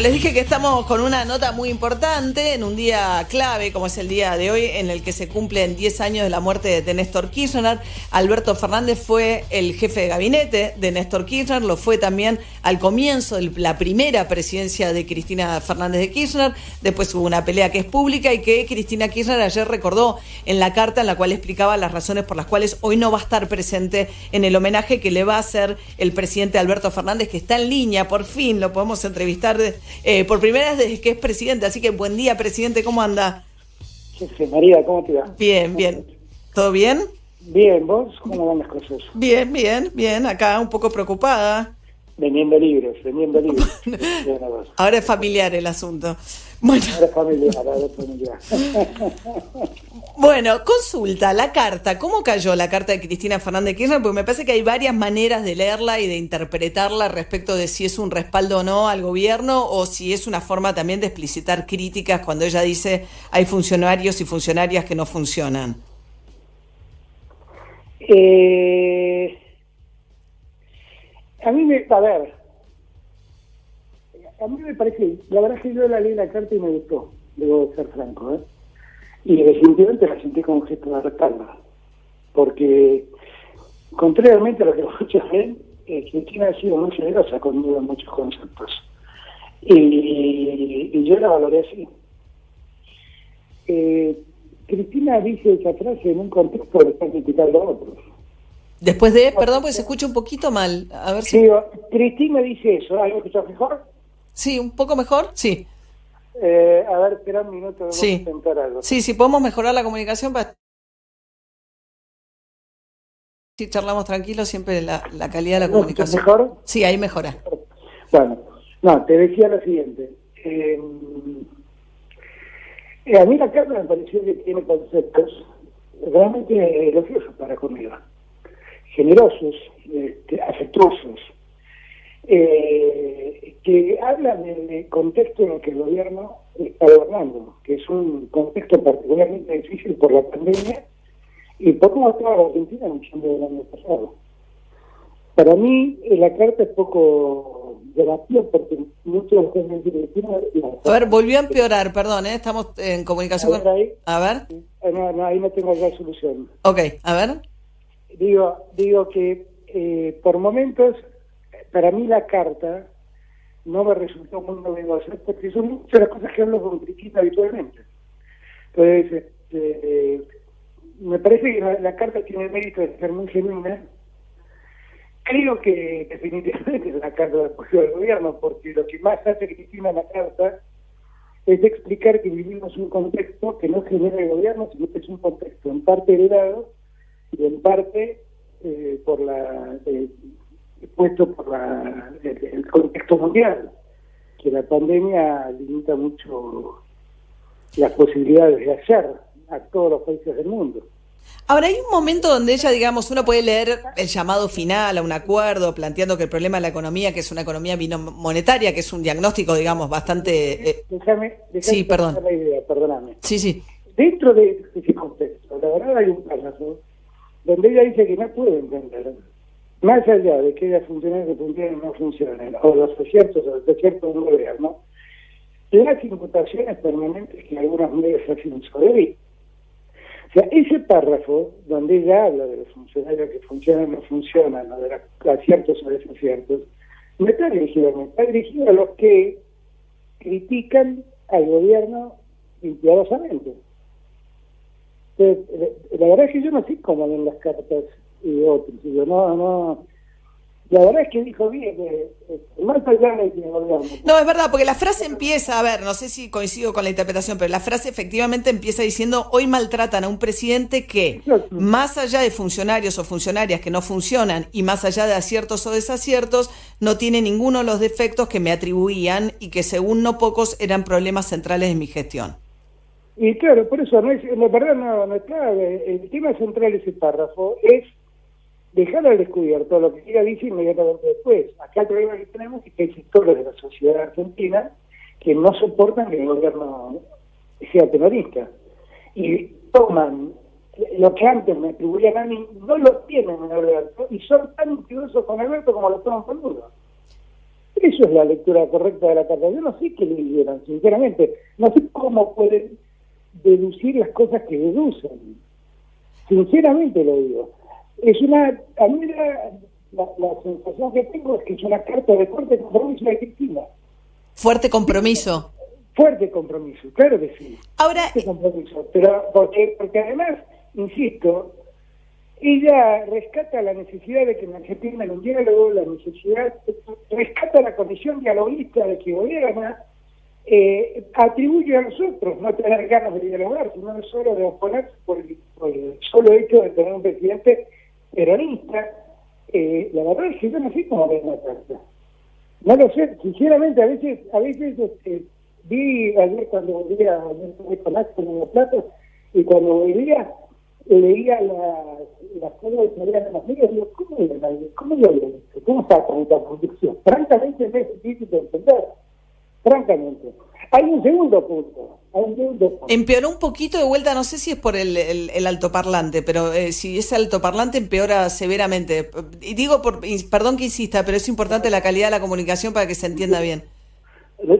Les dije que estamos con una nota muy importante en un día clave, como es el día de hoy, en el que se cumplen 10 años de la muerte de Néstor Kirchner. Alberto Fernández fue el jefe de gabinete de Néstor Kirchner, lo fue también al comienzo de la primera presidencia de Cristina Fernández de Kirchner. Después hubo una pelea que es pública y que Cristina Kirchner ayer recordó en la carta en la cual explicaba las razones por las cuales hoy no va a estar presente en el homenaje que le va a hacer el presidente Alberto Fernández, que está en línea, por fin lo podemos entrevistar. De, eh, por primera vez desde que es presidente. Así que buen día, presidente, ¿cómo anda? Sí, María, ¿cómo te va? Bien, bien. ¿Todo bien? Bien, ¿vos? ¿Cómo van las cosas? Bien, bien, bien. Acá un poco preocupada. Vendiendo libros, vendiendo libros. Ahora es familiar el asunto. Bueno. Ahora es familiar, ahora es familiar. Bueno, consulta, la carta, ¿cómo cayó la carta de Cristina Fernández Kirchner? Porque me parece que hay varias maneras de leerla y de interpretarla respecto de si es un respaldo o no al gobierno o si es una forma también de explicitar críticas cuando ella dice hay funcionarios y funcionarias que no funcionan. Eh, a mí me, a ver, a mí me parece, la verdad es que yo la leí la carta y me gustó, debo ser franco, ¿eh? Y definitivamente la sentí como un gesto de respaldo, porque contrariamente a lo que muchos ven, eh, Cristina ha sido muy generosa conmigo en muchos conceptos. Y, yo la valoré así. Eh, Cristina dice esa frase en un contexto de estar criticando a otros. Después de, perdón, pues se escucha un poquito mal. A ver si. Sí, Cristina dice eso. ¿Ah, ¿Me escuchas mejor? Sí, un poco mejor, sí. Eh, a ver, espera un minuto, sí. a intentar algo. Sí, si podemos mejorar la comunicación para... Si charlamos tranquilos, siempre la, la calidad de la comunicación. ¿Mejor? Sí, ahí mejora. Bueno, no, te decía lo siguiente. Eh, eh, a mí la carta me pareció que tiene conceptos realmente elogiosos para conmigo. Generosos, este, afectuosos, eh, que hablan del contexto en el que el gobierno está gobernando, que es un contexto particularmente difícil por la pandemia y por cómo estaba la Argentina en diciembre del año pasado. Para mí, eh, la carta es poco llamativa porque muchos de los que A ver, volvió a empeorar, perdón, ¿eh? estamos en comunicación. A ver, ahí, a ver. Eh, no, no, ahí no tengo la solución. Ok, a ver. Digo, digo que eh, por momentos para mí la carta no me resultó muy novedosa porque son muchas las cosas que hablo con Cristina habitualmente. Entonces, este, me parece que la, carta tiene el mérito de ser muy genuina. Creo que definitivamente es una carta de apoyo del gobierno, porque lo que más hace Cristina en la carta es explicar que vivimos un contexto que no genera el gobierno, sino que es un contexto en parte heredado y en parte eh, por la eh, puesto por la, el, el, contexto mundial, que la pandemia limita mucho las posibilidades de hacer a todos los países del mundo. Ahora, hay un momento donde ella, digamos, uno puede leer el llamado final a un acuerdo, planteando que el problema de la economía, que es una economía monetaria, que es un diagnóstico, digamos, bastante... Eh... Déjame, déjame sí, perdón. la idea, perdóname. Sí, sí. Dentro de ese contexto, la verdad hay un párrafo donde ella dice que no puede entender más allá de que las funciones que funcionan o no funcionen, o los aciertos o los desiertos del gobierno, las imputaciones permanentes que algunos medios hacen sobre él. O sea, ese párrafo donde ella habla de los funcionarios que funcionan o no funcionan, o de los aciertos o desaciertos, no está dirigido, no está dirigido a los que critican al gobierno impiadosamente. Entonces, la verdad es que yo no sé cómo ven las cartas y otros. Yo, no, no. La verdad es que dijo bien, que más allá de que No, es verdad, porque la frase empieza, a ver, no sé si coincido con la interpretación, pero la frase efectivamente empieza diciendo, hoy maltratan a un presidente que, más allá de funcionarios o funcionarias que no funcionan y más allá de aciertos o desaciertos, no tiene ninguno de los defectos que me atribuían y que según no pocos eran problemas centrales de mi gestión. Y claro, por eso, no es, la verdad no, no está, el tema central de ese párrafo es dejar al descubierto lo que ella dice inmediatamente después. Acá el problema que tenemos es que hay sectores de la sociedad argentina que no soportan que el gobierno sea terrorista. Y toman lo que antes me atribuían a mí, no lo tienen en Alberto, y son tan incluso con Alberto como lo toman con uno. Eso es la lectura correcta de la carta. Yo no sé qué le leyeron, sinceramente. No sé cómo pueden deducir las cosas que deducen. Sinceramente lo digo. Es una, a mí la, sensación que tengo es que es una carta de fuerte compromiso de Cristina. Fuerte compromiso. Fuerte compromiso, claro que sí. Ahora. Fuerte compromiso. Pero porque, porque además, insisto, ella rescata la necesidad de que en Argentina haya un diálogo, la necesidad, rescata la condición dialoguista de que gobierna, eh, atribuye a nosotros no tener ganas de dialogar, sino solo de oponerse por el, solo hecho de tener un presidente peronista. Eh, la verdad es que yo no sé cómo ver la carta. No lo sé, sinceramente, a veces, a veces este, vi ayer cuando volvía, ayer con en los platos, y cuando volvía, leía las cosas que salían en las medios y digo, ¿cómo, cómo lo? ¿Cómo está con esta producción? Francamente es difícil de entender. Francamente. Hay un segundo punto. Hay un segundo punto. Empeoró un poquito de vuelta, no sé si es por el, el, altoparlante, pero eh, si es altoparlante empeora severamente. Y digo, por, perdón que insista, pero es importante la calidad de la comunicación para que se entienda bien.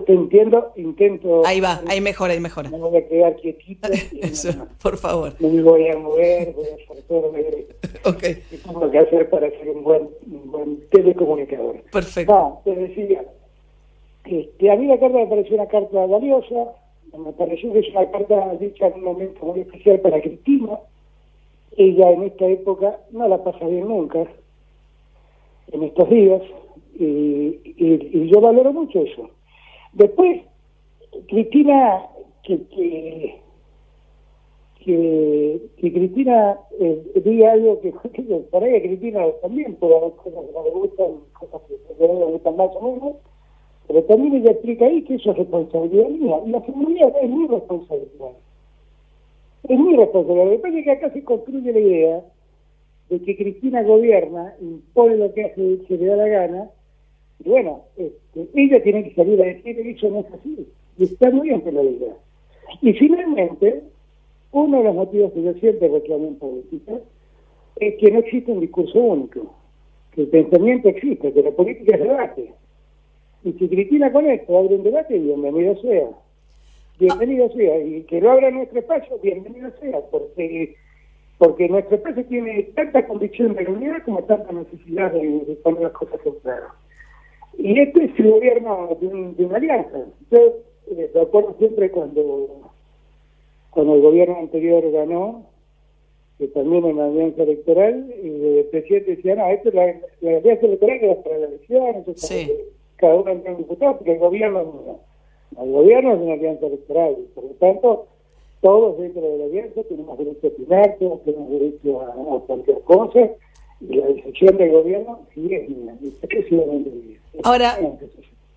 Te entiendo, intento. Ahí va, ahí mejora, ahí mejora. Me voy a quedar quietito. Eso, por favor. No me voy a mover, voy a hacer todo lo que tengo que hacer para ser un buen, un buen telecomunicador. Perfecto. No, te decía, este, a mí la carta me pareció una carta valiosa, me pareció que es una carta dicha en un momento muy especial para Cristina. Ella en esta época no la pasa bien nunca, en estos días, y yo valoro mucho eso Después, Cristina, que, que, que, Cristina eh, diga algo que, por ahí a Cristina también puede haber cosas que no le gustan, cosas que no le gustan más o menos, pero también ella explica ahí que eso es responsabilidad mía, y la seguridad es mi responsabilidad. Es mi responsabilidad. Después de que acá se construye la idea de que Cristina gobierna, impone lo que hace, se le da la gana, y bueno, este, ella tiene que salir a decir que eso no es así. Y está muy bien que lo diga. Y finalmente, uno de los motivos que yo siempre reclamo en política es que no existe un discurso único, que el pensamiento existe, que la política es debate. Y si Cristina con esto abre un debate, bienvenido sea. Bienvenido sea. Y que lo abra nuestro espacio, bienvenido sea, porque porque nuestro espacio tiene tanta convicción de la unidad como tanta necesidad de, poner las cosas en claro. Y este es el gobierno de, una alianza. Yo eh, recuerdo siempre cuando, cuando el gobierno anterior ganó, que también en la alianza electoral, y el presidente decía, no, esto es la, la alianza electoral que para la elección, cada uno entra un diputado, porque el gobierno no. El gobierno es una alianza electoral, y por lo tanto, todos dentro de la alianza tenemos derecho a opinar, todos tenemos derecho a, a cualquier cosa, y la decisión del gobierno sí es mía, exclusivamente mía. Ahora,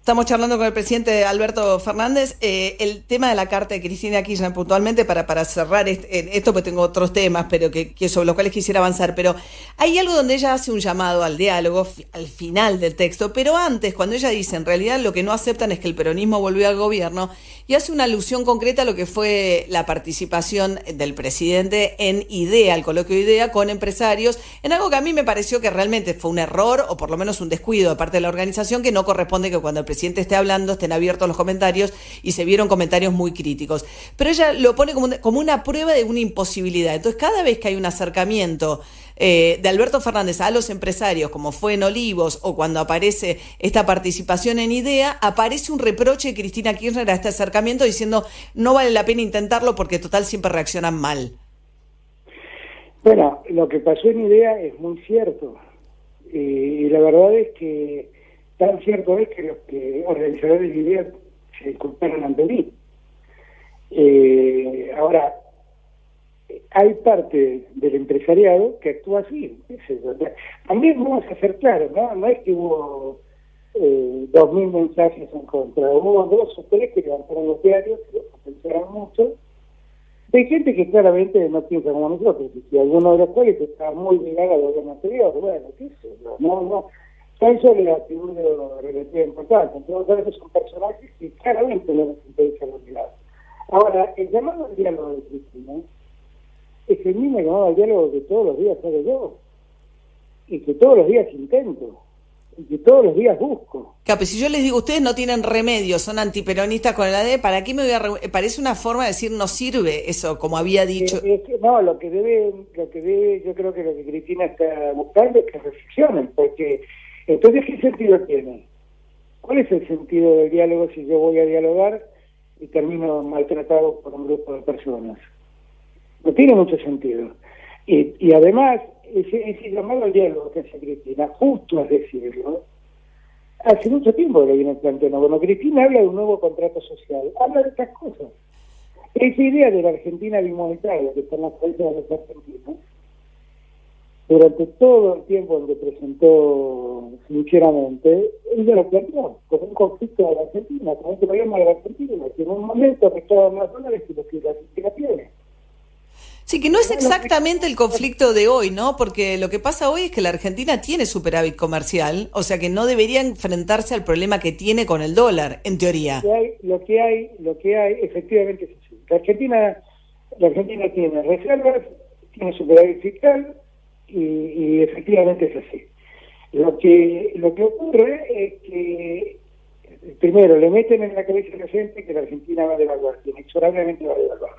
Estamos charlando con el presidente Alberto Fernández. Eh, el tema de la carta de Cristina Kirchner puntualmente para, para cerrar esto, porque tengo otros temas, pero que, sobre los cuales quisiera avanzar. Pero hay algo donde ella hace un llamado al diálogo al final del texto, pero antes, cuando ella dice en realidad lo que no aceptan es que el peronismo volvió al gobierno, y hace una alusión concreta a lo que fue la participación del presidente en IDEA, el coloquio IDEA, con empresarios, en algo que a mí me pareció que realmente fue un error o por lo menos un descuido de parte de la organización que no corresponde que cuando el presidente esté hablando estén abiertos los comentarios y se vieron comentarios muy críticos. Pero ella lo pone como, como una prueba de una imposibilidad. Entonces, cada vez que hay un acercamiento eh, de Alberto Fernández a los empresarios, como fue en Olivos o cuando aparece esta participación en IDEA, aparece un reproche de Cristina Kirchner a este acercamiento diciendo no vale la pena intentarlo porque total siempre reaccionan mal. Bueno, lo que pasó en IDEA es muy cierto. y la verdad es que Tan cierto es que los que organizadores de ideas se disculparon ante mí. Eh, ahora, hay parte del empresariado que actúa así. También vamos a ser claros, ¿no? No es que hubo eh, dos mil mensajes en contra, hubo dos o tres que levantaron los diarios, que los pensaron mucho, de gente que claramente no piensa como nosotros, y alguno de los cuales está muy ligado al gobierno anterior, bueno, qué sé no, no, eso le atribuyo relativa importancia. Entonces, veces son personajes que claramente no les interesa los. Ahora, el llamado al diálogo de Cristina es el mismo llamado al diálogo que todos los días hago yo y que todos los días intento. que todos los días busco. Capi, si yo les digo, ustedes no tienen remedio, son antiperonistas con el AD, ¿para qué me voy a... Parece una forma de decir, no sirve eso, como había dicho. no, lo que debe, lo que debe, yo creo que lo que Cristina está buscando es que reflexionen, porque entonces, ¿qué sentido tiene? ¿Cuál es el sentido del diálogo si yo voy a dialogar y termino maltratado por un grupo de personas? No tiene mucho sentido. Y, y además, ese, ese llamado al diálogo que hace Cristina, justo a decirlo, hace mucho tiempo que viene planteando. Cuando Cristina habla de un nuevo contrato social, habla de estas cosas. Esa idea de la Argentina bimonetaria que está en la cabeza de los argentinos, durante todo el tiempo en que presentó sinceramente, ella lo planteó como un conflicto de la Argentina, como un problema de la Argentina, que en un momento estaba más dólares que lo que la Argentina tiene. Sí, que no es exactamente el conflicto de hoy, ¿no? Porque lo que pasa hoy es que la Argentina tiene superávit comercial, o sea que no debería enfrentarse al problema que tiene con el dólar, en teoría. Lo que hay, lo que hay, efectivamente es así. La Argentina, la Argentina tiene reservas, tiene superávit fiscal y, efectivamente es así. Lo que, lo que ocurre es que primero le meten en la cabeza a la gente que la Argentina va a devaluar, inexorablemente va a devaluar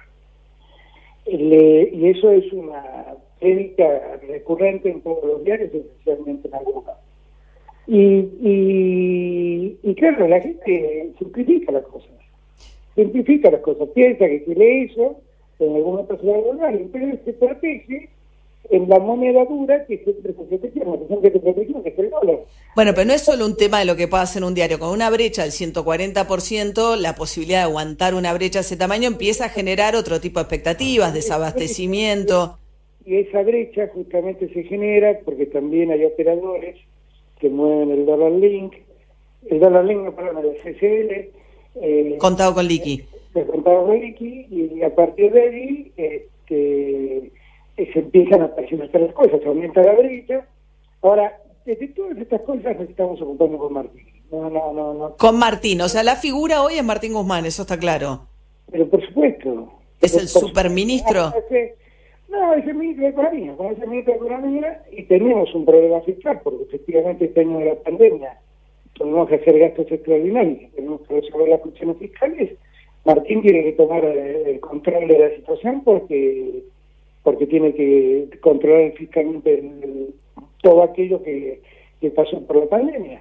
y eso es una crítica recurrente en todos los diarios, especialmente en algunos. Y, y, claro, la gente simplifica las cosas. Simplifica las cosas. Piensa que si le hizo, en alguna persona pero se protege en la moneda dura que siempre se que es el dólar. Bueno, pero no es solo un tema de lo que pueda hacer un diario. Con una brecha del 140%, la posibilidad de aguantar una brecha de ese tamaño empieza a generar otro tipo de expectativas, desabastecimiento. Y esa brecha justamente se genera porque también hay operadores que mueven el dólar link, el dólar link, no, perdón, el CCL. Eh, contado con liqui. Contado con liqui, y a partir de ahí... Este, se empiezan a presionar las cosas, se aumenta la brecha. Ahora, de todas estas cosas nos estamos ocupando con Martín. No, no, no, no. Con Martín, o sea, la figura hoy es Martín Guzmán, eso está claro. Pero por supuesto. ¿Es el superministro? No, es el ministro de Economía, es el ministro de Economía y tenemos un problema fiscal, porque efectivamente este año de la pandemia tenemos que hacer gastos extraordinarios, tenemos que resolver las cuestiones fiscales. Martín tiene que tomar eh, el control de la situación porque porque tiene que controlar fiscalmente todo aquello que, pasó por la pandemia.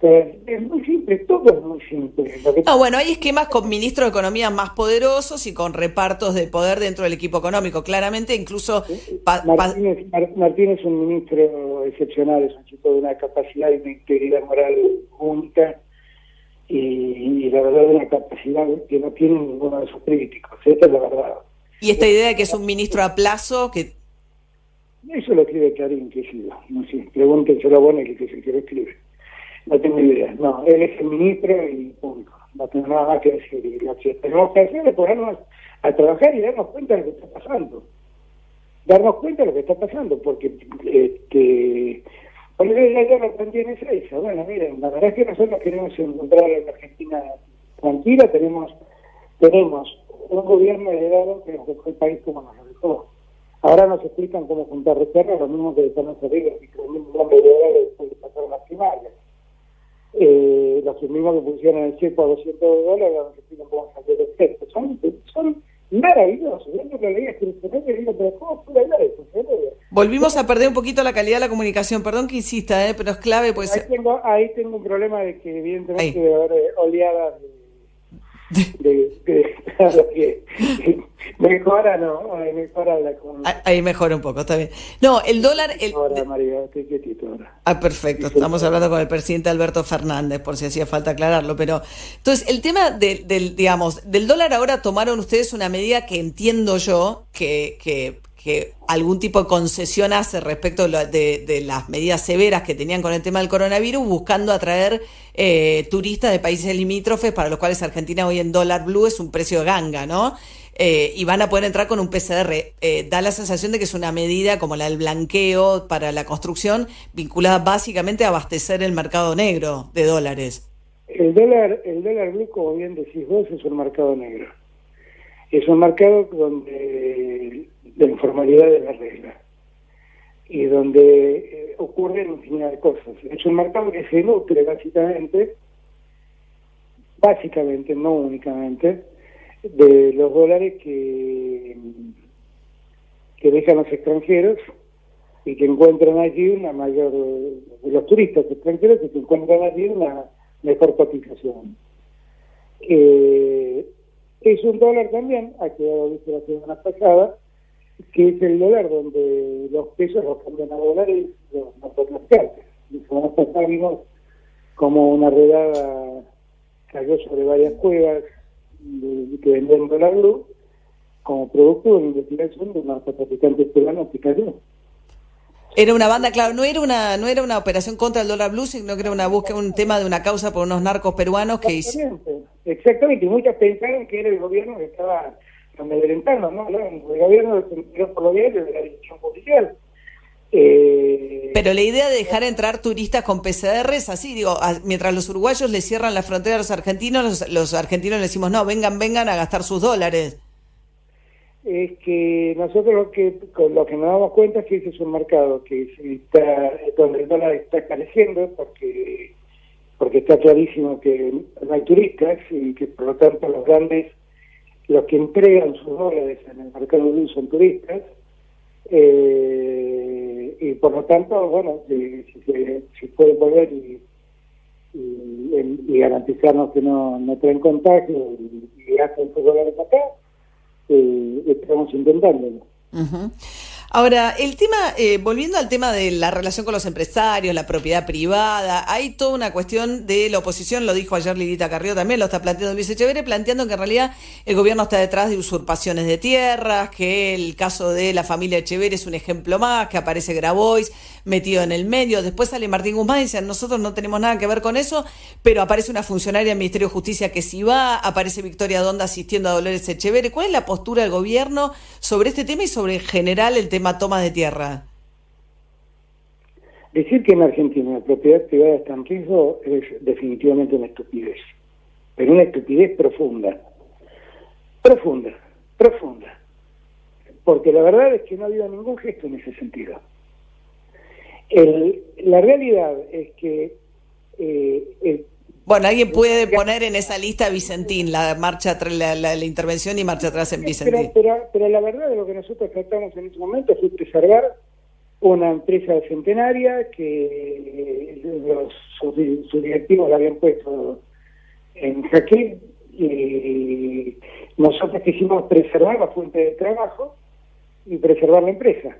es muy simple, todo es muy simple. Ah, bueno, hay esquemas con ministros de Economía más poderosos y con repartos de poder dentro del equipo económico. Claramente, incluso... Martín, es un ministro excepcional, es un chico de una capacidad y una integridad moral única y, y la verdad de una capacidad que no tiene ninguno de sus críticos. Esta es la verdad. Y esta idea de que es un ministro a plazo, que... Eso lo escribe Karim, que sí, no sé, pregúntenselo a Bonelli, que es el que escribe. No tengo idea. No, él es el ministro y público. No tengo nada que decir. Tenemos que hacer es ponernos a trabajar y darnos cuenta de lo que está pasando. Darnos cuenta de lo que está pasando, porque este, ya lo también es esa. Bueno, miren, la verdad es que nosotros queremos encontrar en la Argentina tranquila, tenemos, tenemos un gobierno heredado que nos dejó el país como nos lo dejó. Ahora nos explican cómo juntar reservas, lo mismo que estamos arriba, y que el mismo heredado después de pasar las primarias. Eh, los mismos que pusieron el cheque a 200 dólares, nos explican cómo hacer el efecto. Son, son maravillosos. Yo no lo leía que digo, pero ¿cómo hablar eso? Volvimos a perder un poquito la calidad de la comunicación. Perdón que insista, ¿eh? pero es clave. Pues... Ahí, tengo, ahí tengo un problema de que evidentemente debe haber eh, oleadas de de, de, mejora no mejora la ahí mejora un poco está bien. No el dólar el, ahora, María, estoy quietito ahora. ah perfecto estamos hablando con el presidente Alberto Fernández por si hacía falta aclararlo pero entonces el tema del digamos del dólar ahora tomaron ustedes una medida que entiendo yo que, que que algún tipo de concesión hace respecto de, las medidas severas que tenían con el tema del coronavirus, buscando atraer eh, turistas de países limítrofes para los cuales Argentina hoy en dólar blue es un precio de ganga, ¿no? Eh, y van a poder entrar con un PCR. Eh, da la sensación de que es una medida como la del blanqueo para la construcción, vinculada básicamente a abastecer el mercado negro de dólares. El dólar, el dólar blue, como bien decís vos, es un mercado negro. Es un mercado donde la informalidad de la regla. y donde eh, ocurren infinidad de cosas. Es un mercado que se nutre básicamente, básicamente, no únicamente, de los dólares que, que dejan los extranjeros y que encuentran allí una mayor, de los turistas extranjeros que encuentran allí una mejor cotización. Eh, es un dólar también, ha quedado visto la semana pasada, que es el dólar donde los pesos los cambian a dólares los narcotraficantes. Semana pasada vimos como una redada cayó sobre varias cuevas que vendían dólar blue como producto de investigación de un narcotraficante peruano que cayó. Era una banda, claro, no era una no era una operación contra el dólar blue, sino que era una búsqueda, un tema de una causa por unos narcos peruanos que hicieron. Exactamente, y muchas pensaron que era el gobierno que estaba amedrentando, ¿no? El gobierno se por los diarios de la dirección policial. Eh, Pero la idea de dejar entrar turistas con PCR es así, digo, mientras los uruguayos le cierran la frontera a los argentinos, los, los argentinos le decimos, no, vengan, vengan a gastar sus dólares es que nosotros lo que con lo que nos damos cuenta es que ese es un mercado que está donde el dólar está careciendo porque porque está clarísimo que no hay turistas y que por lo tanto los grandes los que entregan sus dólares en el mercado blue son turistas eh, y por lo tanto bueno si, si, si pueden volver y, garantizarnos que no, no traen contagio y, hacen sus dólares acá eh, estamos intentando. Ahora, el tema, eh, volviendo al tema de la relación con los empresarios, la propiedad privada, hay toda una cuestión de la oposición, lo dijo ayer Lidita Carrió también, lo está planteando Luis Echeverre, planteando que en realidad el gobierno está detrás de usurpaciones de tierras, que el caso de la familia Echeverre es un ejemplo más, que aparece Grabois metido en el medio, después sale Martín Guzmán y dice, nosotros no tenemos nada que ver con eso, pero aparece una funcionaria del Ministerio de Justicia que sí va, aparece Victoria Donda asistiendo a Dolores Echeverre. ¿Cuál es la postura del gobierno sobre este tema y sobre en general el tema toma de tierra? Decir que en Argentina la propiedad privada está en riesgo es definitivamente una estupidez, pero una estupidez profunda, profunda, profunda, porque la verdad es que no ha habido ningún gesto en ese sentido. la realidad es que eh, bueno, alguien puede poner en esa lista Vicentín, la marcha la, la, intervención y marcha atrás en Vicentín. Pero, pero, la verdad de lo que nosotros tratamos en este momento es preservar una empresa centenaria que los, sus, directivos la habían puesto en jaque y nosotros quisimos preservar la fuente de trabajo y preservar la empresa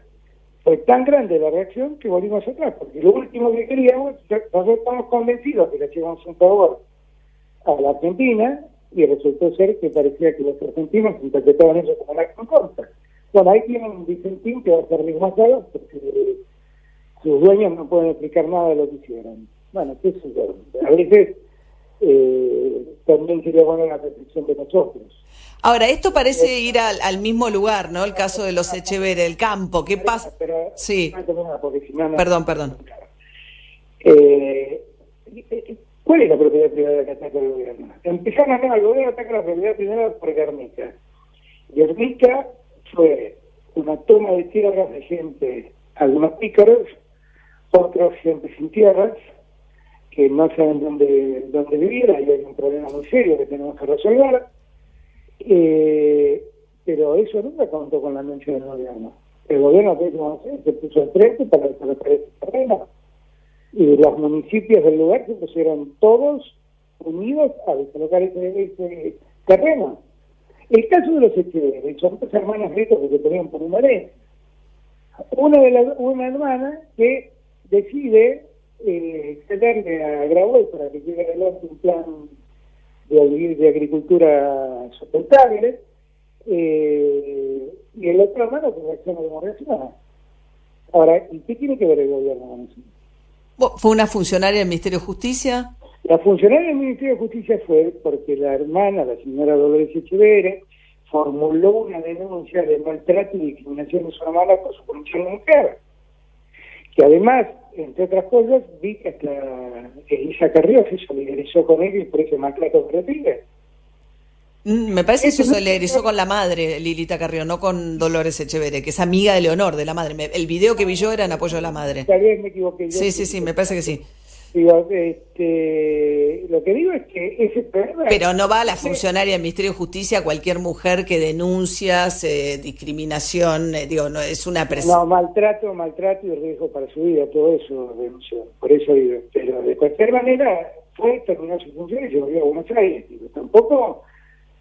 fue tan grande la reacción que volvimos atrás, porque lo último que queríamos, nosotros estamos convencidos que le llevamos un favor a la Argentina y resultó ser que parecía que los argentinos interpretaban eso como la contra. Bueno, ahí tienen un Vicentín que va a ser desmasado porque sus dueños no pueden explicar nada de lo que hicieron. Bueno, qué. A veces eh, también sería buena la reflexión de nosotros. Ahora, esto parece ir al, mismo lugar, ¿no? El caso de los Echeverre, el campo. ¿Qué pasa? Sí. Perdón, perdón. Eh, ¿Cuál es la propiedad privada que ataca el gobierno? Empezaron a ver, el gobierno ataca la propiedad privada por Guernica. Guernica fue una toma de tierras de gente, algunos pícaros, otros gente sin tierras, que no saben dónde, dónde vivir, ahí hay un problema muy serio que tenemos que resolver eh, pero eso nunca contó con la anuncia del gobierno. El gobierno se puso frente para desalojar ese terreno y los municipios del lugar se pusieron todos unidos a desalojar ese, terreno. El caso de los Echeverri son dos hermanas ricas que se ponían por vez. Una, de la, una hermana que decide eh, cederle a Grabois para que llegue adelante un plan de, de agricultura sustentable, eh, y el otro hermano que reacciona como reacciona. Ahora, ¿y qué tiene que ver el gobierno con eso? ¿Fue una funcionaria del Ministerio de Justicia? La funcionaria del Ministerio de Justicia fue porque la hermana, la señora Dolores Echeverre, formuló una denuncia de maltrato y discriminación de su hermana por su condición de mujer. Que además entre otras cosas, vi que hasta Elisa Carrió se solidarizó con él y por ese maltrato que recibe. Mm, me parece que se solidarizó con la madre, Lilita Carrió, no con Dolores Echeverre, que es amiga de Leonor, de la madre. El video que vi yo era en apoyo de la madre. Tal vez me equivoqué. sí, sí, sí, me parece que sí. Digo, este, lo que digo es que ese problema... Pero no va a la funcionaria del Ministerio de Justicia cualquier mujer que denuncia discriminación, eh, digo, no es una presión. No, maltrato, maltrato y riesgo para su vida, todo eso denunció. Por eso digo, pero de cualquier manera fue, terminó su función y se volvió a Buenos Aires. tampoco,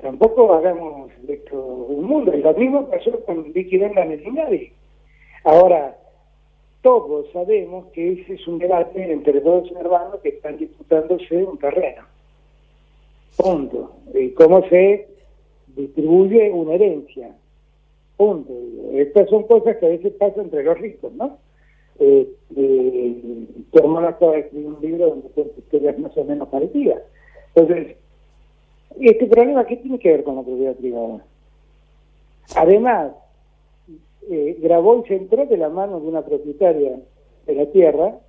tampoco hagamos de esto un mundo. Y lo mismo pasó con Vicky Venga en Ahora, todos sabemos que ese es un debate entre dos hermanos que están disputándose un terreno. Punto. Y cómo se distribuye una herencia. Punto. Estas son cosas que a veces pasan entre los ricos, ¿no? Eh, eh, tu hermano acaba de escribir un libro donde son historias más o menos parecidas. Entonces, este problema, ¿qué tiene que ver con la propiedad privada? Además, eh, grabó y se entró de la mano de una propietaria de la tierra.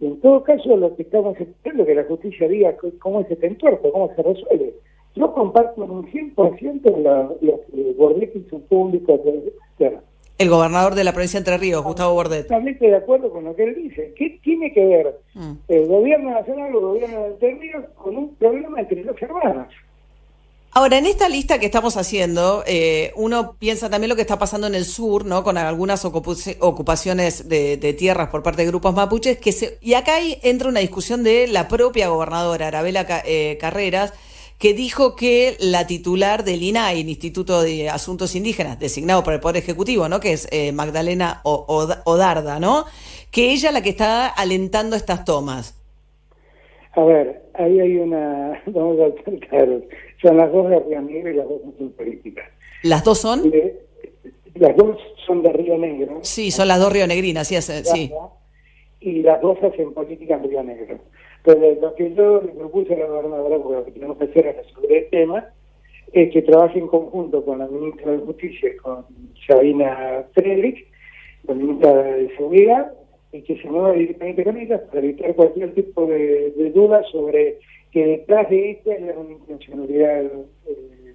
en todo caso, lo que estamos esperando que la justicia diga cómo es este entuerto, cómo se resuelve. Yo comparto un 100% los Bordet hizo público de la tierra. El gobernador de la provincia de Entre Ríos, Gustavo Bordet. Totalmente de acuerdo con lo que él dice. ¿Qué tiene que ver mm. el gobierno nacional o el gobierno de Entre Ríos con un problema entre los hermanos? Ahora, en esta lista que estamos haciendo, eh, uno piensa también lo que está pasando en el sur, ¿no? Con algunas ocupaciones de, tierras por parte de grupos mapuches, que se, y acá entra una discusión de la propia gobernadora Arabela eh, Carreras, que dijo que la titular del INAI, el Instituto de Asuntos Indígenas, designado por el Poder Ejecutivo, ¿no? Que es eh, Magdalena Odarda, ¿no? Que ella la que está alentando estas tomas. A ver, ahí hay una, vamos a claros, son las dos de Río Negro y las dos son políticas. ¿Las dos son? las dos son de Río Negro. Sí, son las dos Río Negrinas, sí. sí. Y las dos hacen política en Río Negro. Entonces, lo que yo le propuse a la gobernadora, porque lo que tenemos que hacer es resolver el tema, es que trabaje en conjunto con la ministra de Justicia, con Sabina Friedrich, la ministra de Seguridad, y que se mueva directamente con ellas para evitar cualquier tipo de, de duda sobre que detrás de esto hay una intencionalidad eh,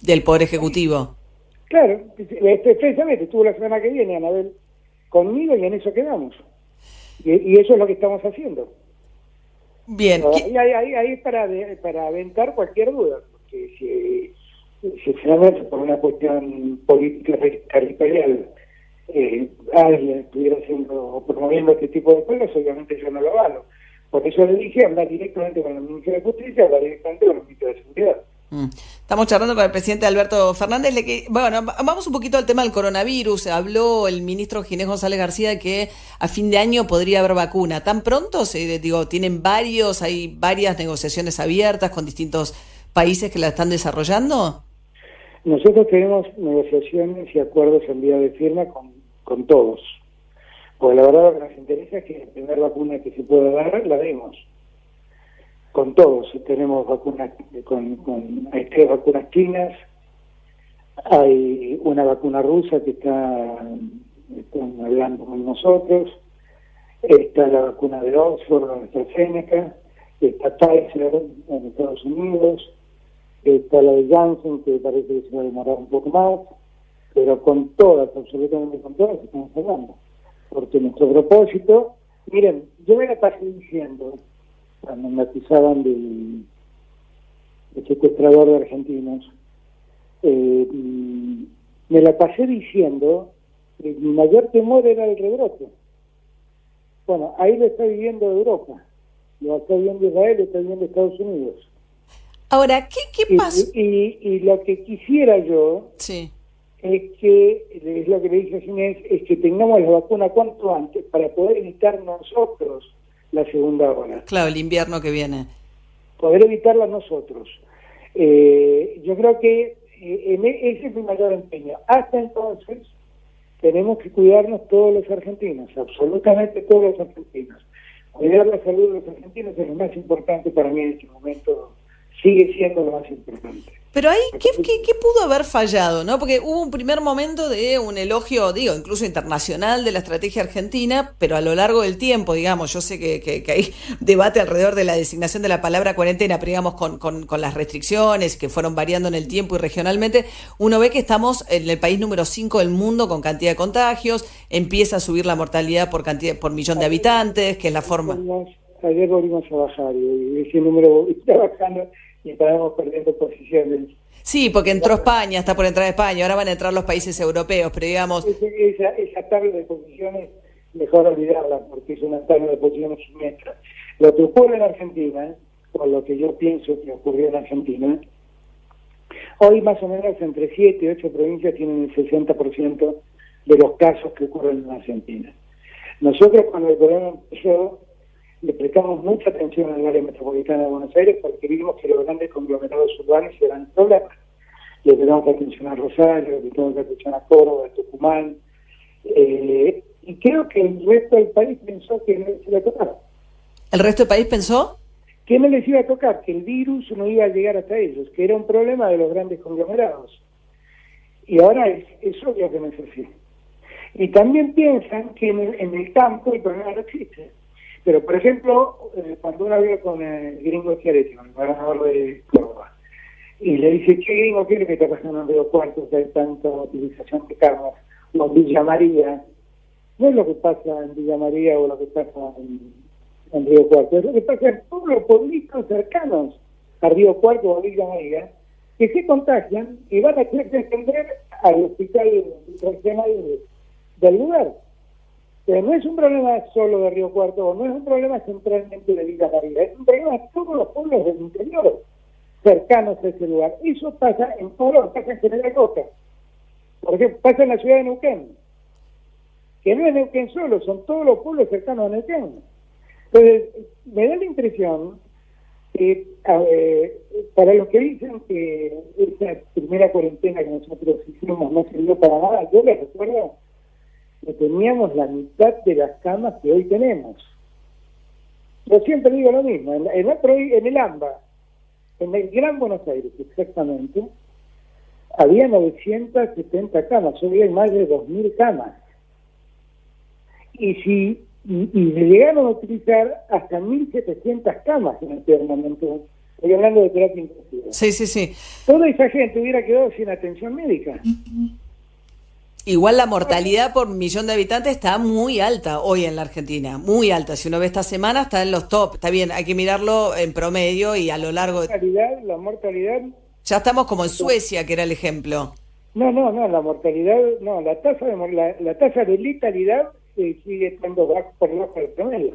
del Poder Ejecutivo. Claro, precisamente estuvo la semana que viene, Anabel, conmigo y en eso quedamos. Y, eso es lo que estamos haciendo. Bien. Ahí, ahí, ahí, es para, para aventar cualquier duda, porque si, si finalmente por una cuestión política territorial eh, alguien estuviera haciendo o promoviendo este tipo de cosas, obviamente yo no lo avalo por eso le dije hablar directamente con el ministro de Justicia, hablar directamente con el ministro de Seguridad. Mm. Estamos charlando con el presidente Alberto Fernández. bueno, vamos un poquito al tema del coronavirus. Habló el ministro Ginés González García que a fin de año podría haber vacuna. ¿Tan pronto? Se, digo, tienen varios, hay varias negociaciones abiertas con distintos países que la están desarrollando. Nosotros tenemos negociaciones y acuerdos en vía de firma con, con todos. Pues la verdad lo que nos interesa es que la primera vacuna que se pueda dar la demos. Con todos, tenemos vacunas, con, con, hay tres vacunas chinas, hay una vacuna rusa que está hablando con nosotros, está la vacuna de Oxford, AstraZeneca, está Pfizer en Estados Unidos, está la de Janssen que parece que se va a demorar un poco más, pero con todas, absolutamente con todas, estamos hablando porque nuestro propósito, miren, yo me la pasé diciendo, cuando me acusaban de, secuestrador de argentinos, eh, me la pasé diciendo que mi mayor temor era el rebrote. Bueno, ahí lo está viviendo Europa, lo está viviendo Israel, lo está viviendo Estados Unidos. Ahora, ¿qué, qué pasa? Y, y, lo que quisiera yo sí es que, es lo que le dije a Ginés, es que tengamos la vacuna cuanto antes para poder evitar nosotros la segunda ola. Claro, el invierno que viene. Poder evitarla nosotros. Eh, yo creo que eh, e, ese es mi mayor empeño. Hasta entonces tenemos que cuidarnos todos los argentinos, absolutamente todos los argentinos. Cuidar la salud de los argentinos es lo más importante para mí en este momento sigue siendo lo más importante. Pero ahí, ¿qué, qué, pudo haber fallado? ¿no? Porque hubo un primer momento de un elogio, digo, incluso internacional de la estrategia argentina, pero a lo largo del tiempo, digamos, yo sé que, hay debate alrededor de la designación de la palabra cuarentena, pero digamos, con, las restricciones que fueron variando en el tiempo y regionalmente, uno ve que estamos en el país número 5 del mundo con cantidad de contagios, empieza a subir la mortalidad por cantidad por millón de habitantes, que es la forma... Ayer volvimos a bajar y ese número está bajando y estábamos perdiendo posiciones. Sí, porque entró España, está por entrar España, ahora van a entrar los países europeos, pero digamos... Esa, esa tabla de posiciones, mejor olvidarla, porque es una tabla de posiciones siniestra. Lo que ocurre en Argentina, o lo que yo pienso que ocurrió en Argentina, hoy más o menos entre 7 y 8 provincias tienen el 60% de los casos que ocurren en Argentina. Nosotros cuando el gobierno empezó, le prestamos mucha atención al área metropolitana de Buenos Aires porque vimos que los grandes conglomerados urbanos eran problemas. Le prestamos atención a Rosario, le prestamos atención a Córdoba, a Tucumán. Eh, y creo que el resto del país pensó que no les iba a tocar. ¿El resto del país pensó? Que no les iba a tocar, que el virus no iba a llegar hasta ellos, que era un problema de los grandes conglomerados. Y ahora es, es obvio que no es así. Y también piensan que en el, en el campo el problema no existe pero, por ejemplo, eh, cuando uno habla con el gringo Chiaretti, con el gobernador de Córdoba, y le dice, ¿qué gringo quiere que está pasando en Río Cuarto, que hay tanta utilización de carros? O en Villa María. No es lo que pasa en Villa María o lo que pasa en, Río Cuarto, es lo que pasa en todos los pueblitos cercanos a Río Cuarto o a Villa María, que se contagian y van a tener que atender al hospital regional del lugar. Pero no es un problema solo de Río Cuarto, no es un problema centralmente de Villa María, es un problema de todos los pueblos del interior cercanos a ese lugar. Eso pasa en Colón, pasa en General Costa, por ejemplo, pasa en la ciudad de Neuquén, que no es Neuquén solo, son todos los pueblos cercanos a Neuquén. Entonces, me da la impresión que para los que dicen que esa primera cuarentena que nosotros hicimos no sirvió para nada, yo les recuerdo que teníamos la mitad de las camas que hoy tenemos. Yo siempre digo lo mismo, en, en, en el AMBA, en el Gran Buenos Aires exactamente, había 970 camas, hoy hay más de 2.000 camas. Y si y, llegaron a utilizar hasta 1.700 camas en aquel momento. Estoy hablando de terapia intensiva. Sí, sí, sí. Toda esa gente hubiera quedado sin atención médica. Igual la mortalidad por millón de habitantes está muy alta hoy en la Argentina, muy alta. Si uno ve esta semana está en los top. Está bien, hay que mirarlo en promedio y a lo largo de... La mortalidad, la mortalidad... Ya estamos como en Suecia, que era el ejemplo. No, no, no, la mortalidad, no, la tasa de, la, la tasa de letalidad eh, sigue estando bajo por debajo del promedio.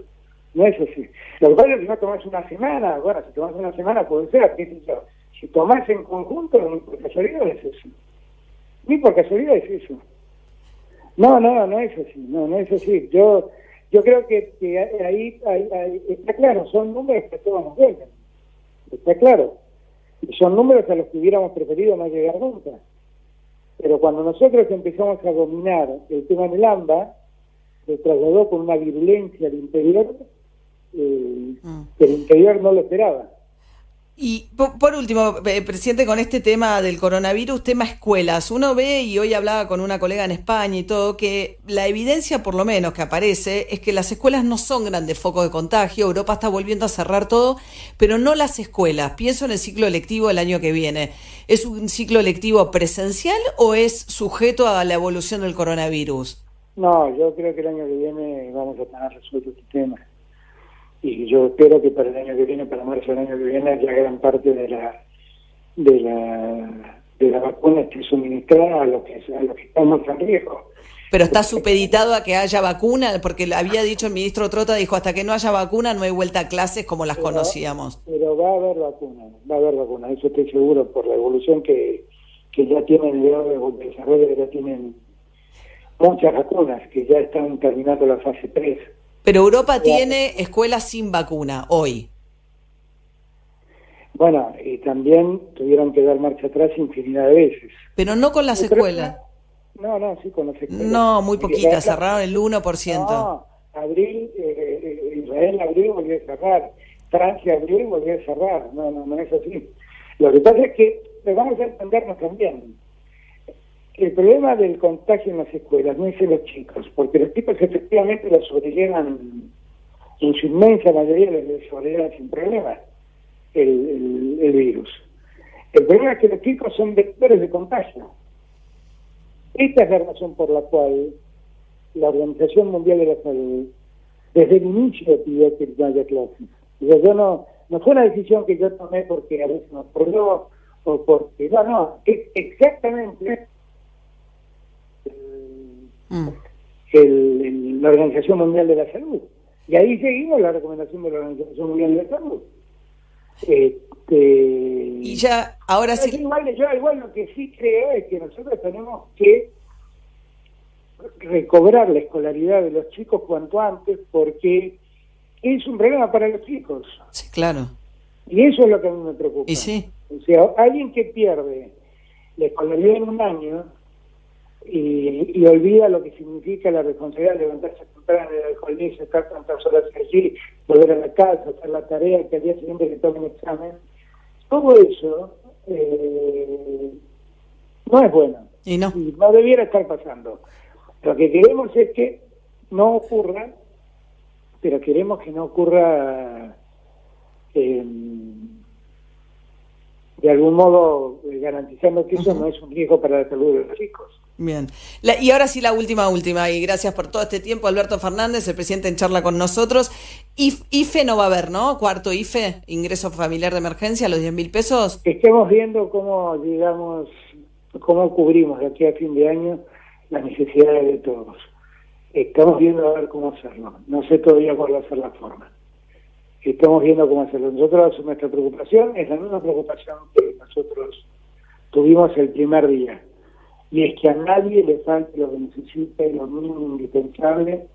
No es así. Lo que pasa es que no tomas una semana, bueno, si tomas una semana puede ser, qué sé yo. Si tomas en conjunto, ni por casualidad es eso. Ni por casualidad es eso. No, no, no es así, no, no es así. Yo yo creo que, ahí, está claro, son números que todos nos vuelven, está claro. Son números a los que hubiéramos preferido no llegar nunca. Pero cuando nosotros empezamos a dominar el tema del AMBA, se trasladó con una virulencia al interior eh, ah. que el interior no lo esperaba. Y por, último, eh, presidente, con este tema del coronavirus, tema escuelas, uno ve, y hoy hablaba con una colega en España y todo, que la evidencia por lo menos que aparece es que las escuelas no son grandes focos de contagio, Europa está volviendo a cerrar todo, pero no las escuelas. Pienso en el ciclo lectivo del año que viene. ¿Es un ciclo lectivo presencial o es sujeto a la evolución del coronavirus? No, yo creo que el año que viene vamos a tener resuelto este tema y yo espero que para el año que viene, para marzo del año que viene, ya gran parte de la de la de la vacuna esté suministrada a los que a los que estamos en riesgo. Pero está supeditado a que haya vacuna, porque había dicho el ministro Trota, dijo, hasta que no haya vacuna no hay vuelta a clases como las conocíamos. Pero va a haber vacuna, va a haber vacuna, eso estoy seguro, por la evolución que, que ya tienen de desarrollo, ya tienen muchas vacunas, que ya están terminando la fase 3. Pero Europa tiene escuelas sin vacuna hoy. Bueno, y también tuvieron que dar marcha atrás infinidad de veces. Pero no con las escuelas. No, no, sí con las escuelas. No, muy poquitas, cerraron el 1%. No, abril, eh, eh, Israel abril volvió a cerrar. Francia abrió y volvió a cerrar. No, no, no es así. Lo que pasa es que vamos a entendernos también. El problema del contagio en las escuelas no es en los chicos, porque los chicos efectivamente lo sobrellevan, en su inmensa mayoría les sobrellevan sin problema el, el, virus. El problema es que los chicos son vectores de contagio. Esta es la razón por la cual la Organización Mundial de la Salud desde el inicio pidió que no haya clases. yo no, no fue una decisión que yo tomé porque a veces me ocurrió o porque no, no, es exactamente mm. el, la Organización Mundial de la Salud. Y ahí seguimos la recomendación de la Organización Mundial de la Salud. Este, y ya, ahora sí. Igual, yo igual lo que sí creo es que nosotros tenemos que recobrar la escolaridad de los chicos cuanto antes porque es un problema para los chicos. Sí, claro. Y eso es lo que a mí me preocupa. Y sí. O sea, alguien que pierde la escolaridad en un año y, y, olvida lo que significa la responsabilidad de levantarse temprano, ir al colegio, estar tantas horas allí, volver a la casa, hacer la tarea, que al día siguiente que tome un examen, todo eso eh, no es bueno. Y no. Y no debiera estar pasando. Lo que queremos es que no ocurra, pero queremos que no ocurra eh, de algún modo eh, garantizando que eso no es un riesgo para la salud de los chicos. Bien. y ahora sí la última, última, y gracias por todo este tiempo, Alberto Fernández, el presidente en charla con nosotros. IFE no va a haber, ¿no? Cuarto IFE, ingreso familiar de emergencia, los 10 mil pesos. Estamos viendo cómo, digamos, cómo cubrimos de aquí a fin de año las necesidades de todos. Estamos viendo a ver cómo hacerlo. No sé todavía cuál va a ser la forma. Estamos viendo cómo hacerlo. Nosotros, nuestra preocupación es la misma preocupación que nosotros tuvimos el primer día. Y es que a nadie le falte lo que necesita y lo mínimo indispensable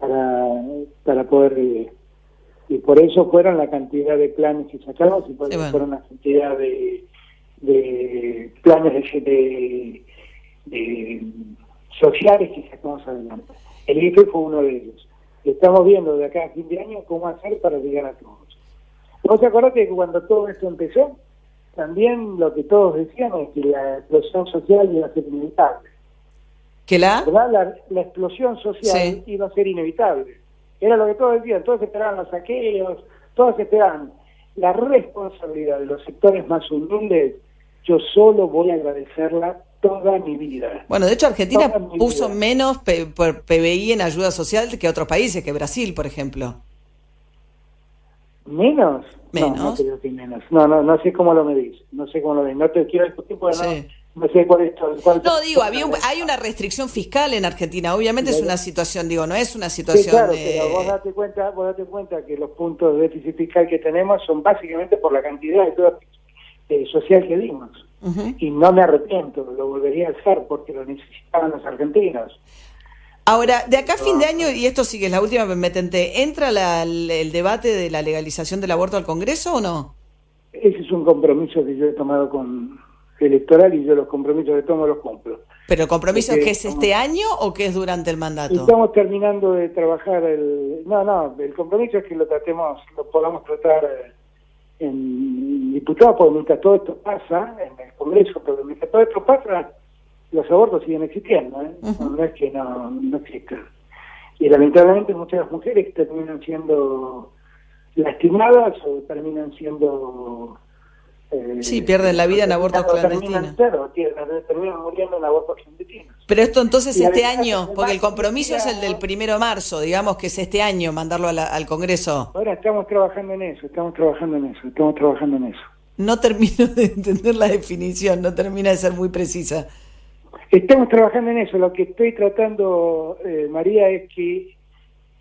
para, para poder vivir. Y por eso fueron la cantidad de planes que sacamos y por eso fueron la cantidad de, de planes de, de sociales que sacamos adelante. El IFE fue uno de ellos. Estamos viendo de acá a fin de año cómo hacer para llegar a todos. ¿Vos te acordás que cuando todo esto empezó, también lo que todos decíamos es que la explosión social iba a ser inevitable? ¿Que la? La, explosión social iba a ser inevitable. Era lo que todos decían, todos esperaban los saqueos, todos esperaban la responsabilidad de los sectores más humildes. Yo solo voy a agradecerla toda mi vida. Bueno, de hecho Argentina puso menos por PBI en ayuda social que otros países, que Brasil, por ejemplo. ¿Menos? ¿Menos? No, no creo que menos. No, no, no sé cómo lo medís. No sé cómo lo medís. No te quiero discutir porque no, no sé cuál es cuál No, digo, había hay una restricción fiscal en Argentina. Obviamente es una situación, digo, no es una situación... Sí, claro, pero vos date, cuenta, vos date cuenta que los puntos de déficit fiscal que tenemos son básicamente por la cantidad de todo eh, social que dimos y no me arrepiento, lo volvería a hacer porque lo necesitaban los argentinos. Ahora, de acá a fin de año, y esto sí que es la última, me tenté, ¿entra el, debate de la legalización del aborto al Congreso o no? Ese es un compromiso que yo he tomado con electoral y yo los compromisos que tomo los cumplo. ¿Pero el compromiso es que es este año o que es durante el mandato? Estamos terminando de trabajar el... No, no, el compromiso es que lo tratemos, lo podamos tratar eh, en diputado, porque mientras todo esto pasa, en el Congreso, pero mientras todo esto pasa, los abortos siguen existiendo, ¿eh? no, es que no, no existan. Y lamentablemente muchas mujeres terminan siendo lastimadas o terminan siendo sí, pierden la vida en abortos clandestinos. Terminan, muriendo en abortos clandestinos. Pero esto entonces este año, porque el compromiso es el del primero de marzo, digamos que es este año mandarlo al Congreso. Ahora estamos trabajando en eso, estamos trabajando en eso, estamos trabajando en eso. No termino de entender la definición, no termina de ser muy precisa. Estamos trabajando en eso. Lo que estoy tratando, eh, María, es que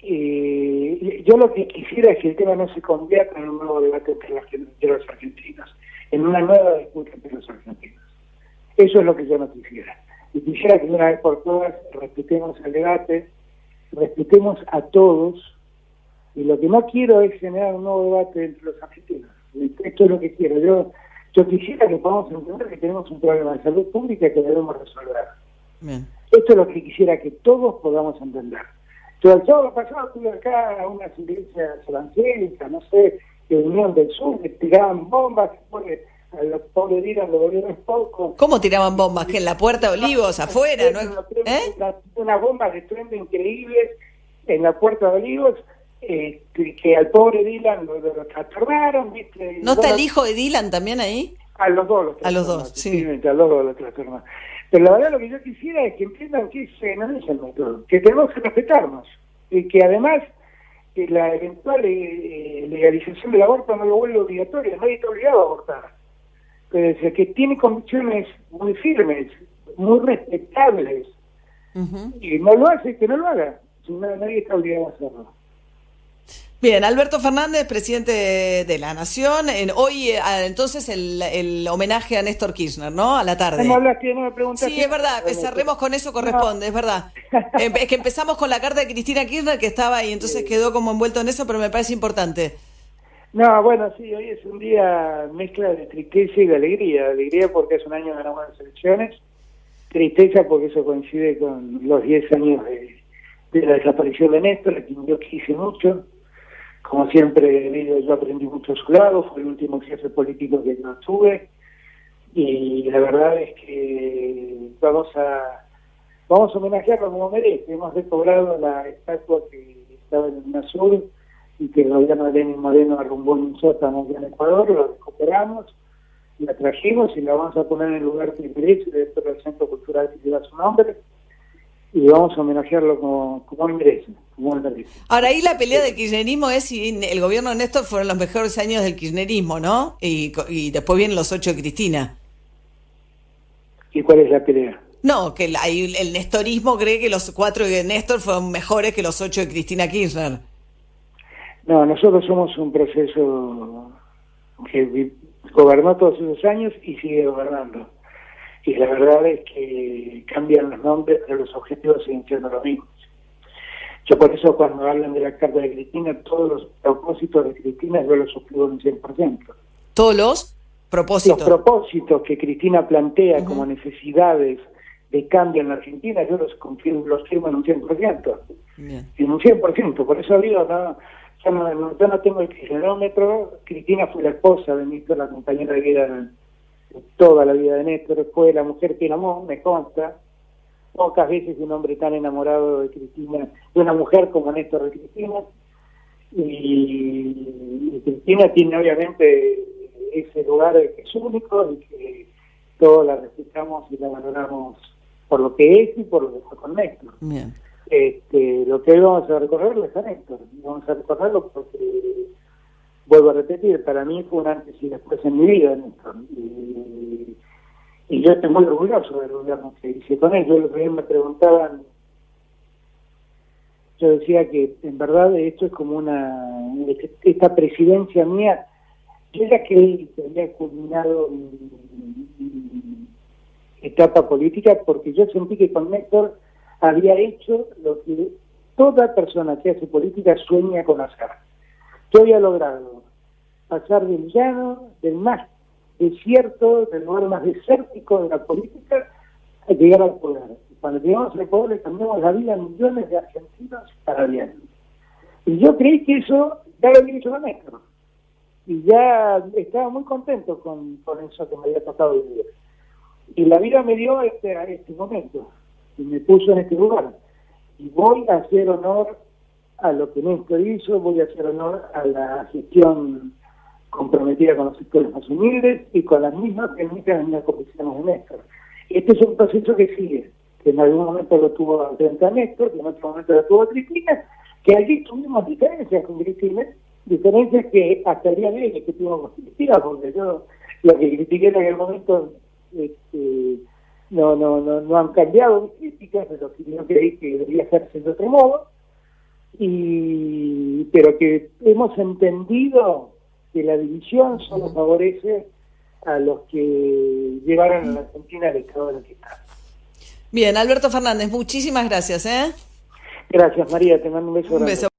eh, yo lo que quisiera es que el tema no se convierta en un nuevo debate entre los argentinos en una nueva disputa entre los argentinos. Eso es lo que yo no quisiera. Y quisiera que una vez por todas respetemos el debate, respetemos a todos, y lo que no quiero es generar un nuevo debate entre los argentinos. Esto es lo que quiero. Yo, yo quisiera que podamos entender que tenemos un problema de salud pública que debemos resolver. Esto es lo que quisiera que todos podamos entender. Yo el sábado pasado estuve acá a unas iglesias evangélicas, no sé, de Unión del Sur, que tiraban bombas, que a los pobres Dylan lo volvieron poco. ¿Cómo tiraban bombas? ¿Que en la Puerta de Olivos, afuera? ¿no? ¿Eh? Unas bombas de estruendo increíbles en la Puerta de Olivos, eh, que, al pobre Dylan lo, lo, trastornaron, ¿viste? ¿No está el hijo de Dylan también ahí? A los dos los A los dos, sí. A los dos los trastornaron. Pero la verdad lo que yo quisiera es que entiendan que ese no es el método, que tenemos que respetarnos y que además que la eventual eh, legalización del aborto no lo vuelve obligatorio, nadie está obligado a abortar. Pero que tiene convicciones muy firmes, muy respetables, y no lo hace, que no lo haga. Nadie está obligado a hacerlo. Bien, Alberto Fernández, presidente de la Nación. En, hoy, eh, entonces, el, homenaje a Néstor Kirchner, ¿no? A la tarde. No me sí, es verdad, cerremos con eso, corresponde, es verdad. Em, es que empezamos con la carta de Cristina Kirchner, que estaba ahí, entonces quedó como envuelto en eso, pero me parece importante. No, bueno, sí, hoy es un día mezcla de tristeza y de alegría. Alegría porque es un año de nuevas elecciones, tristeza porque eso coincide con los 10 años de, la desaparición de Néstor, a quien yo quise mucho como siempre, yo aprendí mucho a su lado, fue el último jefe político que yo tuve y la verdad es que vamos a vamos a homenajearlo como merece. Hemos recobrado la estatua que estaba en el Sur y que el gobierno de Lenin Moreno arrumbó en un sótano en Ecuador, lo recuperamos, la trajimos y la vamos a poner en el lugar que merece dentro del Centro Cultural que lleva su nombre y vamos a homenajearlo como, como merece. Ahora, ahí la pelea del kirchnerismo es si el gobierno de Néstor fueron los mejores años del kirchnerismo, ¿no? Y, y después vienen los ocho de Cristina. ¿Y cuál es la pelea? No, que el, el nestorismo cree que los cuatro de Néstor fueron mejores que los ocho de Cristina Kirchner. No, nosotros somos un proceso que gobernó todos esos años y sigue gobernando. Y la verdad es que cambian los nombres, pero los objetivos siguen siendo los mismos. Yo por eso cuando hablan de la carta de Cristina, todos los propósitos de Cristina yo los suscribo un 100%. ¿Todos los propósitos? Los propósitos que Cristina plantea como necesidades de cambio en la Argentina, yo los, confirmo, los firmo en un 100%. En un 100%, por eso digo, no, yo, no, yo no tengo el kilómetro, Cristina fue la esposa de Néstor, la compañera de vida toda la vida de Néstor, fue la mujer que amó, me consta, pocas veces un hombre tan enamorado de Cristina, de una mujer como Néstor de Cristina, y, Cristina tiene obviamente ese lugar que es único y que todos la respetamos y la valoramos por lo que es y por lo que fue con Néstor. Este, lo que hoy vamos a recorrerlo es a Néstor, vamos a recorrerlo porque, vuelvo a repetir, para mí fue un antes y después en mi vida Néstor. Y, yo estoy muy orgulloso del gobierno que hice con él. Yo lo que me preguntaban, yo decía que en verdad esto es como una, esta presidencia mía, yo ya que había culminado mi, etapa política porque yo sentí que con Néstor había hecho lo que toda persona que hace política sueña con hacer. Yo había logrado pasar del llano, del más desierto, del lugar más desértico de la política, a llegar al poder. Y cuando llegamos al poder le cambiamos la vida a millones de argentinos para bien. Y yo creí que eso ya lo había hecho la Néstor. Y ya estaba muy contento con, con eso que me había tocado vivir. Y la vida me dio este, a este momento y me puso en este lugar. Y voy a hacer honor a lo que Néstor hizo, voy a hacer honor a la gestión comprometida con los sectores más humildes y con las mismas que en las comisiones de Néstor. Este es un proceso que sigue, que en algún momento lo tuvo frente a Néstor, que en otro momento lo tuvo Cristina, que allí tuvimos diferencias con Cristina, diferencias que hasta el día de hoy que tuvimos con porque yo lo que critiqué en aquel momento este, no, no, no, no han cambiado mis críticas, pero yo creí que debería hacerse de otro modo, y pero que hemos entendido que la división solo favorece a los que llevaron a la Argentina al estado en el que está. Bien, Alberto Fernández, muchísimas gracias. ¿eh? Gracias, María. Te mando un beso. Un beso.